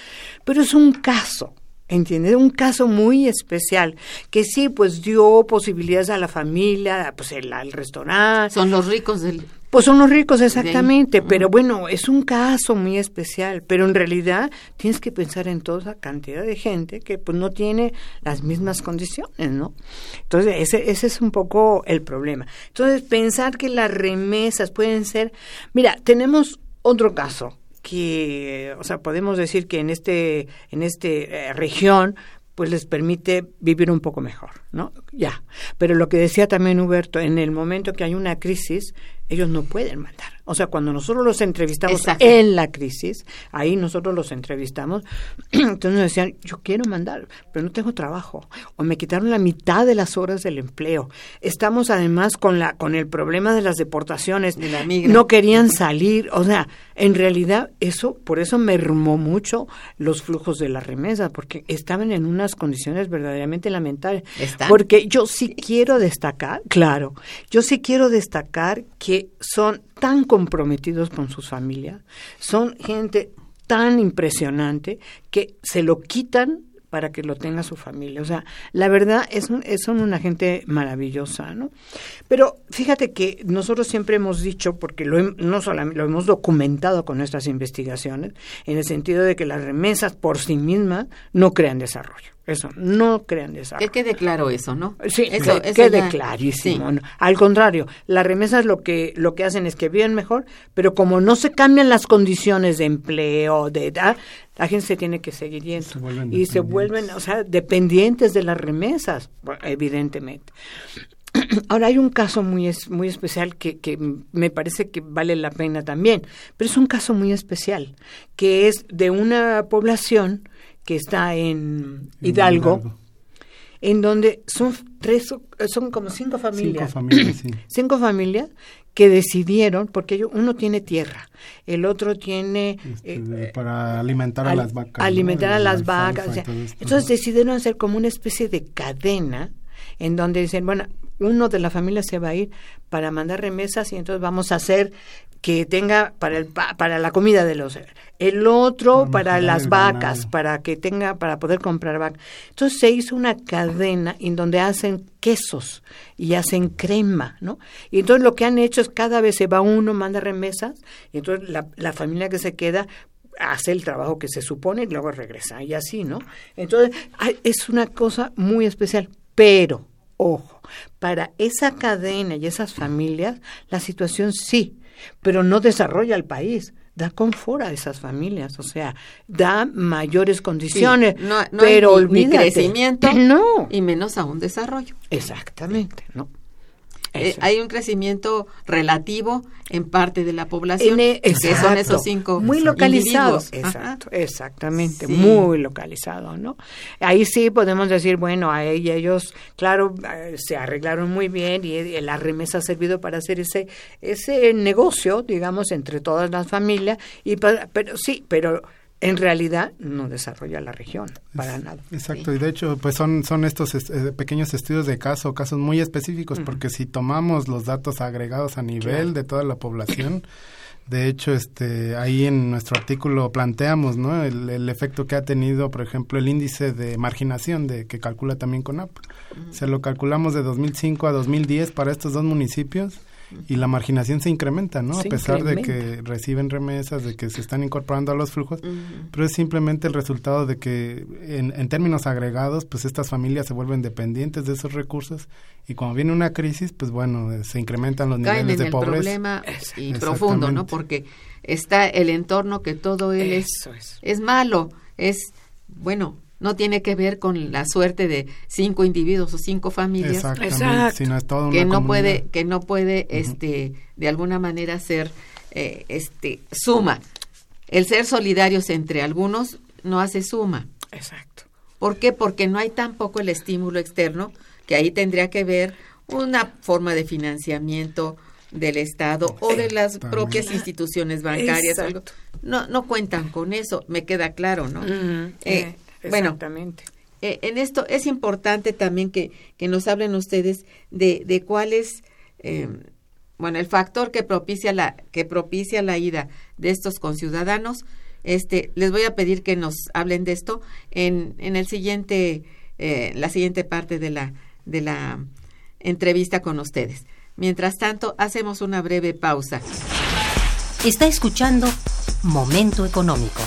Pero es un caso, ¿Entiendes? Un caso muy especial, que sí, pues dio posibilidades a la familia, pues el, al restaurante. Son los ricos del... Pues son los ricos, exactamente, pero bueno, es un caso muy especial, pero en realidad tienes que pensar en toda esa cantidad de gente que pues no tiene las mismas condiciones, ¿no? Entonces, ese, ese es un poco el problema. Entonces, pensar que las remesas pueden ser... Mira, tenemos otro caso, que, o sea, podemos decir que en este, en este eh, región, pues les permite vivir un poco mejor, ¿no? Ya. Pero lo que decía también Huberto, en el momento que hay una crisis, ellos no pueden mandar. O sea, cuando nosotros los entrevistamos en la crisis, ahí nosotros los entrevistamos, entonces nos decían, yo quiero mandar, pero no tengo trabajo. O me quitaron la mitad de las horas del empleo. Estamos además con, la, con el problema de las deportaciones. De la no querían salir. O sea, en realidad eso, por eso mermó mucho los flujos de la remesa, porque estaban en unas condiciones verdaderamente lamentables. Porque yo sí quiero destacar, claro, yo sí quiero destacar que son tan comprometidos con sus familias, son gente tan impresionante que se lo quitan para que lo tenga su familia. O sea, la verdad es, es son una gente maravillosa, ¿no? Pero fíjate que nosotros siempre hemos dicho, porque lo, no solamente lo hemos documentado con nuestras investigaciones, en el sentido de que las remesas por sí mismas no crean desarrollo. Eso, no crean desarrollo. Que quede claro eso, ¿no? Sí, eso, que quede clarísimo. Al contrario, las remesas lo que, lo que hacen es que viven mejor, pero como no se cambian las condiciones de empleo, de edad, la gente se tiene que seguir yendo. y se vuelven, o sea, dependientes de las remesas, evidentemente. Ahora hay un caso muy, muy especial que, que me parece que vale la pena también, pero es un caso muy especial, que es de una población que está en Hidalgo, en donde son tres, son como cinco familias. Cinco familias, sí. Cinco familias que decidieron, porque uno tiene tierra, el otro tiene... Este, eh, para alimentar a las vacas. Alimentar a las vacas. entonces decidieron hacer como una especie de cadena en donde dicen, bueno, uno de la familia se va a ir para mandar remesas y entonces vamos a hacer que tenga para el para la comida de los el otro para las vacas para que tenga para poder comprar vacas entonces se hizo una cadena en donde hacen quesos y hacen crema no y entonces lo que han hecho es cada vez se va uno manda remesas y entonces la, la familia que se queda hace el trabajo que se supone y luego regresa y así no entonces es una cosa muy especial pero ojo para esa cadena y esas familias la situación sí pero no desarrolla el país da confort a esas familias, o sea, da mayores condiciones, no, pero hay ni, crecimiento no. y menos aún desarrollo. Exactamente, ¿no? Eh, hay un crecimiento relativo en parte de la población, e, que son esos cinco muy localizados. Exacto, exactamente, muy localizado, ¿no? Ahí sí podemos decir, bueno, a ellos, claro, eh, se arreglaron muy bien y la remesa ha servido para hacer ese ese negocio, digamos, entre todas las familias y pero sí, pero en realidad no desarrolla la región para nada. Exacto, y de hecho, pues son, son estos eh, pequeños estudios de caso, casos muy específicos, porque si tomamos los datos agregados a nivel de toda la población, de hecho, este, ahí en nuestro artículo planteamos ¿no? el, efecto que ha tenido, por ejemplo, el índice de marginación de que calcula también CONAP. Se lo calculamos de 2005 a 2010 para estos dos municipios y la marginación se incrementa, ¿no? a pesar de que reciben remesas, de que se están incorporando a los flujos, pero es simplemente el resultado de que en, términos agregados, pues estas familias se vuelven dependientes de esos recursos y cuando viene una crisis, pues bueno, se incrementan los niveles de pobreza. problema y profundo, ¿no? Porque está el entorno que todo él es, es malo, es bueno, no tiene que ver con la suerte de cinco individuos o cinco familias que no puede que no puede este de alguna manera ser eh, este suma. El ser solidarios entre algunos no hace suma. Exacto. ¿por qué? porque no hay tampoco el estímulo externo que ahí tendría que ver una forma de financiamiento del Estado o de las propias instituciones bancarias no no cuentan con eso me queda claro no eh, Exactamente. Bueno, eh, en esto es importante también que, que nos hablen ustedes de, de cuál es, em, bueno, el factor que propicia la que propicia la ida de estos conciudadanos. Este, les voy a pedir que nos hablen de esto en, en el siguiente, eh, la siguiente parte de la de la entrevista con ustedes. Mientras tanto, hacemos una breve pausa. Está escuchando Momento Económico.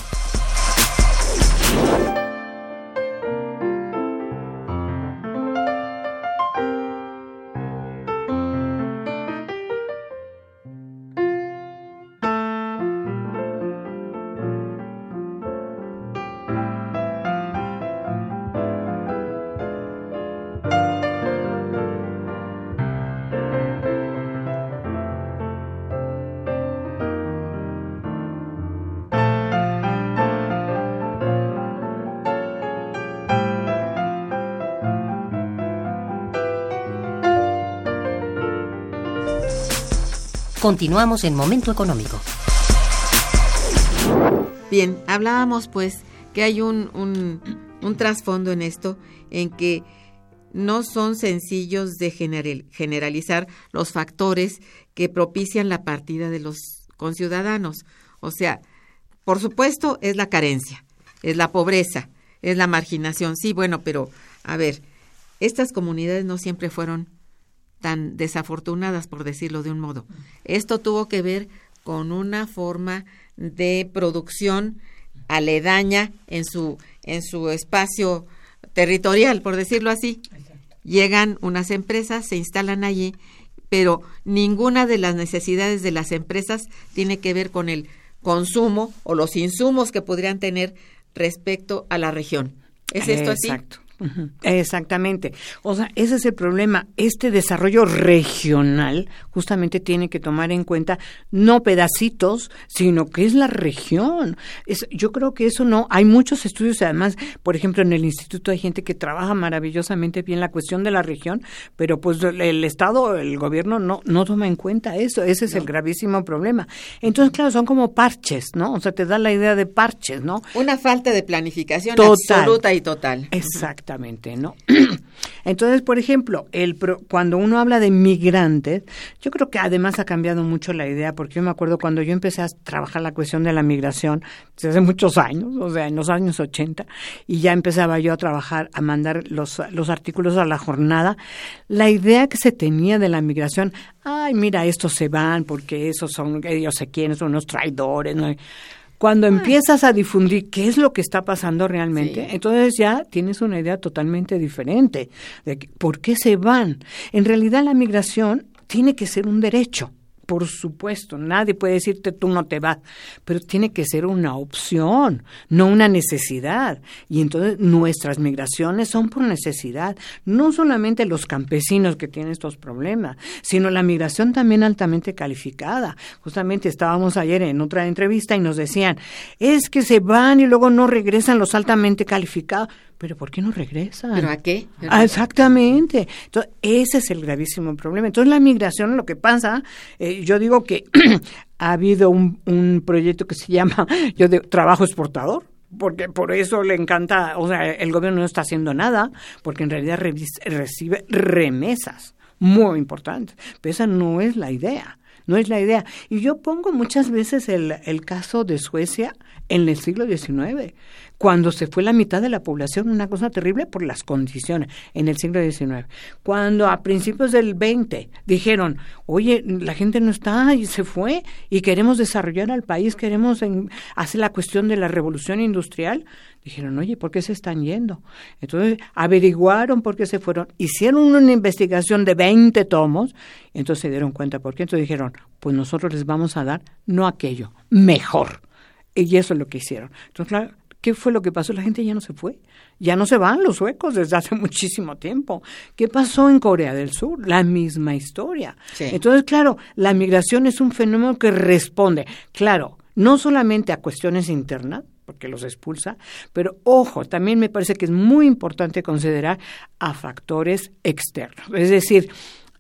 Continuamos en Momento Económico. Bien, hablábamos pues que hay un, un, trasfondo en esto en que no son sencillos de generalizar los factores que propician la partida de los conciudadanos. O sea, por supuesto es la carencia, es la pobreza, es la marginación. Sí, bueno, pero a ver, estas comunidades no siempre fueron tan desafortunadas, por decirlo de un modo. Esto tuvo que ver con una forma de producción aledaña en su, en su espacio territorial, por decirlo así. Llegan unas empresas, se instalan allí, pero ninguna de las necesidades de las empresas tiene que ver con el consumo o los insumos que podrían tener respecto a la región. ¿Es esto así? Exacto. Exactamente. O sea, ese es el problema. Este desarrollo regional justamente tiene que tomar en cuenta no pedacitos, sino que es la región. Es, yo creo que eso no. Hay muchos estudios, además, por ejemplo, en el instituto hay gente que trabaja maravillosamente bien la cuestión de la región, pero pues el Estado, el gobierno no, no toma en cuenta eso. Ese es el gravísimo problema. Entonces, claro, son como parches, ¿no? O sea, te da la idea de parches, ¿no? Una falta de planificación absoluta y total. Exacto. ¿No? Entonces, por ejemplo, el cuando uno habla de migrantes, yo creo que además ha cambiado mucho la idea, porque yo me acuerdo cuando yo empecé a trabajar la cuestión de la migración, desde hace muchos años, o sea, en los años 80, y ya empezaba yo a trabajar, a mandar los, los artículos a la jornada, la idea que se tenía de la migración, ay, mira, estos se van porque esos son, ellos se quieren, son unos traidores, ¿no? Cuando empiezas a difundir qué es lo que está pasando realmente, entonces ya tienes una idea totalmente diferente de por qué se van. En realidad la migración tiene que ser un derecho por supuesto, nadie puede decirte tú no te vas, pero tiene que ser una opción, no una necesidad. Y entonces nuestras migraciones son por necesidad, no solamente los campesinos que tienen estos problemas, sino la migración también altamente calificada. Justamente estábamos ayer en otra entrevista y nos decían, es que se van y luego no regresan los altamente calificados pero ¿por qué no regresan? ¿Pero a qué? Ah, exactamente. Entonces, ese es el gravísimo problema. Entonces, la migración, lo que pasa, eh, yo digo que ha habido un, proyecto que se llama, yo de trabajo exportador, porque por eso le encanta, o sea, el gobierno no está haciendo nada, porque en realidad recibe remesas muy importantes, pero esa no es la idea. No es la idea. Y yo pongo muchas veces el, el caso de Suecia en el siglo XIX cuando se fue la mitad de la población, una cosa terrible por las condiciones en el siglo XIX. Cuando a principios del XX dijeron, oye, la gente no está y se fue y queremos desarrollar al país, queremos hacer la cuestión de la revolución industrial, dijeron, oye, ¿por qué se están yendo? Entonces averiguaron por qué se fueron, hicieron una investigación de 20 tomos, entonces se dieron cuenta por qué, entonces dijeron, pues nosotros les vamos a dar no aquello, mejor. Y eso es lo que hicieron. Entonces, claro, ¿Qué fue lo que pasó? La gente ya no se fue. Ya no se van los suecos desde hace muchísimo tiempo. ¿Qué pasó en Corea del Sur? La misma historia. Entonces, claro, la migración es un fenómeno que responde, claro, no solamente a cuestiones internas, porque los expulsa, pero ojo, también me parece que es muy importante considerar a factores externos. Es decir,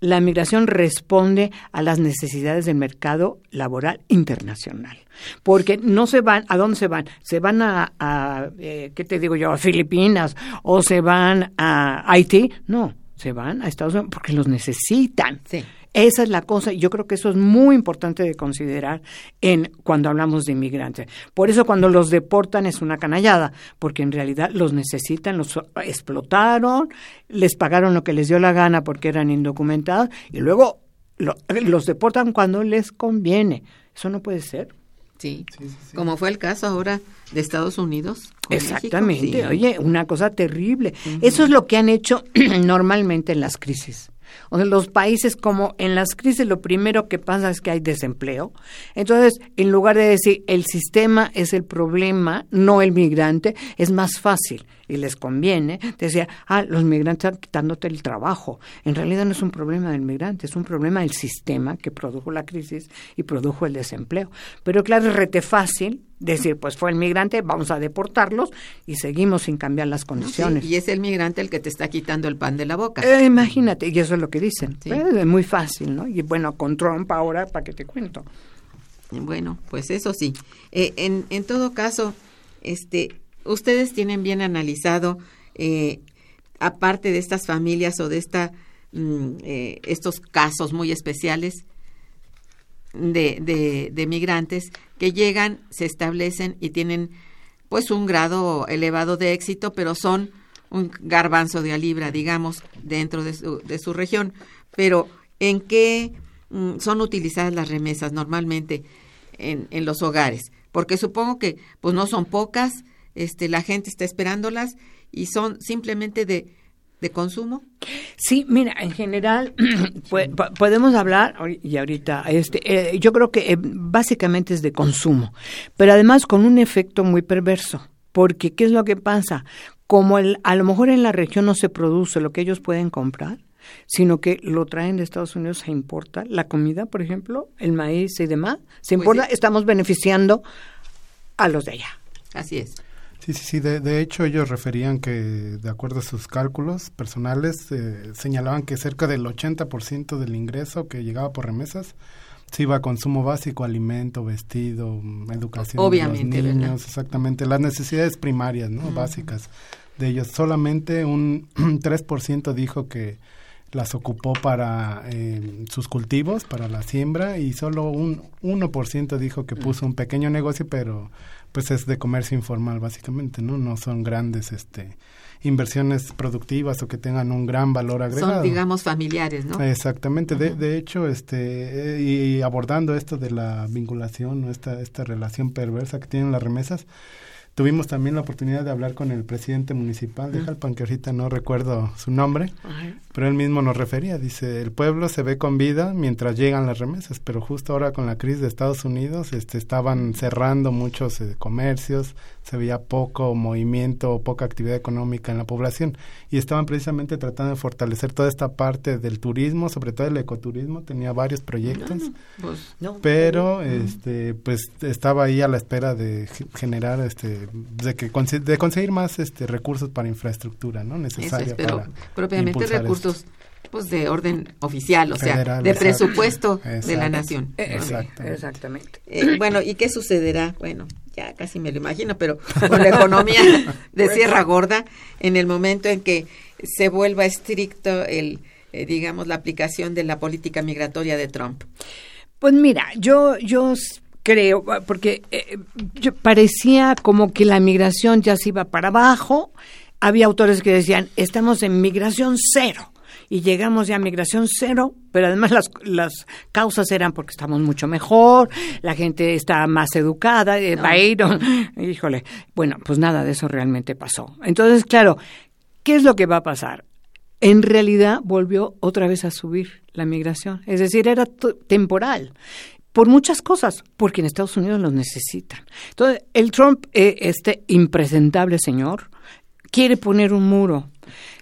la migración responde a las necesidades del mercado laboral internacional. Porque no se van, ¿a dónde se van? Se van a, eh, ¿qué te digo yo? A Filipinas o se van a Haití. No, se van a Estados Unidos porque los necesitan. Sí. Esa es la cosa, y yo creo que eso es muy importante de considerar en cuando hablamos de inmigrantes. Por eso cuando los deportan es una canallada, porque en realidad los necesitan, los explotaron, les pagaron lo que les dio la gana porque eran indocumentados, y luego los deportan cuando les conviene. Eso no puede ser. Sí, como fue el caso ahora de Estados Unidos. Exactamente, oye, una cosa terrible. Eso es lo que han hecho normalmente en las crisis. O sea, los países como en las crisis lo primero que pasa es que hay desempleo. Entonces, en lugar de decir el sistema es el problema, no el migrante, es más fácil y les conviene, decía, ah, los migrantes están quitándote el trabajo. En realidad no es un problema del migrante, es un problema del sistema que produjo la crisis y produjo el desempleo. Pero claro, es rete fácil decir, pues fue el migrante, vamos a deportarlos y seguimos sin cambiar las condiciones. y es el migrante el que te está quitando el pan de la boca. Eh, imagínate, y eso es lo que dicen. es muy fácil, ¿no? Y bueno, con Trump ahora, ¿para qué te cuento? Bueno, pues eso sí. Eh, en, en todo caso, este, ustedes tienen bien analizado, eh, aparte de estas familias o de esta, mm, estos casos muy especiales, de, de, migrantes que llegan, se establecen y tienen pues un grado elevado de éxito, pero son un garbanzo de a libra, digamos, dentro de su, de su región. Pero ¿en qué mm, son utilizadas las remesas normalmente en, en los hogares? Porque supongo que pues no son pocas, este, la gente está esperándolas y son simplemente de de consumo? Sí, mira, en general podemos hablar y ahorita este eh, yo creo que eh, básicamente es de consumo, pero además con un efecto muy perverso, porque qué es lo que pasa? Como el, a lo mejor en la región no se produce lo que ellos pueden comprar, sino que lo traen de Estados Unidos, se importa la comida, por ejemplo, el maíz y demás, se pues importa, estamos beneficiando a los de allá. Así es. Sí, sí, sí. De, hecho, ellos referían que, de acuerdo a sus cálculos personales, eh, señalaban que cerca del 80% del ingreso que llegaba por remesas se iba a consumo básico, alimento, vestido, educación Obviamente, de los niños, exactamente, las necesidades primarias, ¿no? Básicas de ellos. Solamente un 3% dijo que las ocupó para eh, sus cultivos, para la siembra, y solo un 1% dijo que puso un pequeño negocio, pero pues es de comercio informal básicamente, ¿no? No son grandes este inversiones productivas o que tengan un gran valor agregado. Son, digamos, familiares, ¿no? Exactamente. de, de, hecho, este, eh, y abordando esto de la vinculación, esta, esta relación perversa que tienen las remesas, Tuvimos también la oportunidad de hablar con el presidente municipal de Jalpan, que ahorita no recuerdo su nombre, pero él mismo nos refería, dice, el pueblo se ve con vida mientras llegan las remesas, pero justo ahora con la crisis de Estados Unidos este, estaban cerrando muchos eh, comercios, se veía poco movimiento poca actividad económica en la población y estaban precisamente tratando de fortalecer toda esta parte del turismo, sobre todo el ecoturismo, tenía varios proyectos, pues, pero este pues estaba ahí a la espera de generar este de que de conseguir más este recursos para infraestructura, ¿no? necesaria pero propiamente recursos pues de orden oficial, o sea, de presupuesto de la nación. Exactamente. Eh, bueno, ¿y qué sucederá? Bueno, ya casi me lo imagino, pero con la economía de Sierra Gorda, en el momento en que se vuelva estricto el, eh, digamos, la aplicación de la política migratoria de Trump. Pues mira, yo, yo creo, porque eh, parecía como que la migración ya se iba para abajo. Había autores que decían, estamos en migración cero y llegamos ya a migración cero, pero además las, las causas eran porque estamos mucho mejor, la gente está más educada, eh, híjole, bueno, pues nada de eso realmente pasó. Entonces, claro, ¿qué es lo que va a pasar? En realidad volvió otra vez a subir la migración, es decir, era temporal por muchas cosas, porque en Estados Unidos los necesitan. Entonces, el Trump, eh, este impresentable señor, quiere poner un muro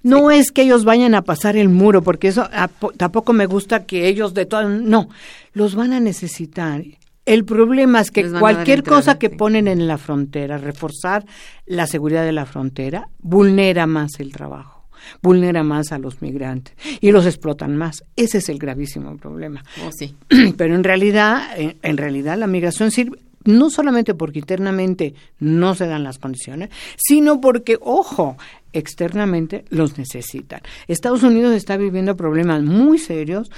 no es que ellos vayan a pasar el muro, porque eso tampoco me gusta que ellos de todo, no, los van a necesitar. El problema es que cualquier cosa que ponen en la frontera, reforzar la seguridad de la frontera, vulnera más el trabajo, vulnera más a los migrantes y los explotan más. Ese es el gravísimo problema. Oh, sí. Pero en realidad, en realidad la migración sirve no solamente porque internamente no se dan las condiciones, sino porque, ojo, externamente los necesitan. Estados Unidos está viviendo problemas muy serios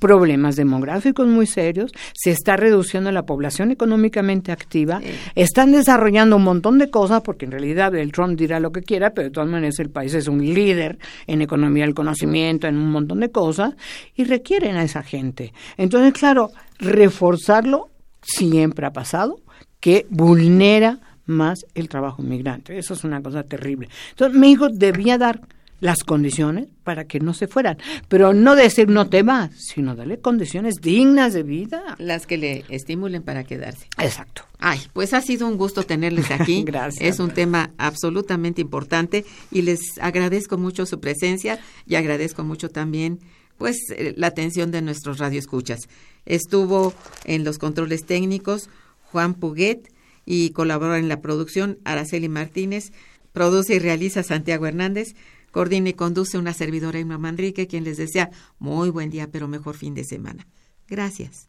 problemas demográficos muy serios, se está reduciendo la población económicamente activa, están desarrollando un montón de cosas, porque en realidad el Trump dirá lo que quiera, pero de todas maneras el país es un líder en economía del conocimiento, en un montón de cosas, y requieren a esa gente. Entonces, claro, reforzarlo siempre ha pasado, que vulnera más el trabajo inmigrante. Eso es una cosa terrible. Entonces, México debía dar las condiciones para que no se fueran. Pero no decir no te vas, sino darle condiciones dignas de vida. Las que le estimulen para quedarse. Exacto. Ay, pues ha sido un gusto tenerles aquí. Gracias. Es un tema absolutamente importante y les agradezco mucho su presencia y agradezco mucho también pues eh, la atención de nuestros radioescuchas. Estuvo en los controles técnicos Juan Puguet y colaboró en la producción Araceli Martínez, produce y realiza Santiago Hernández, coordina y conduce una servidora Irma Manrique, quien les desea muy buen día, pero mejor fin de semana. Gracias.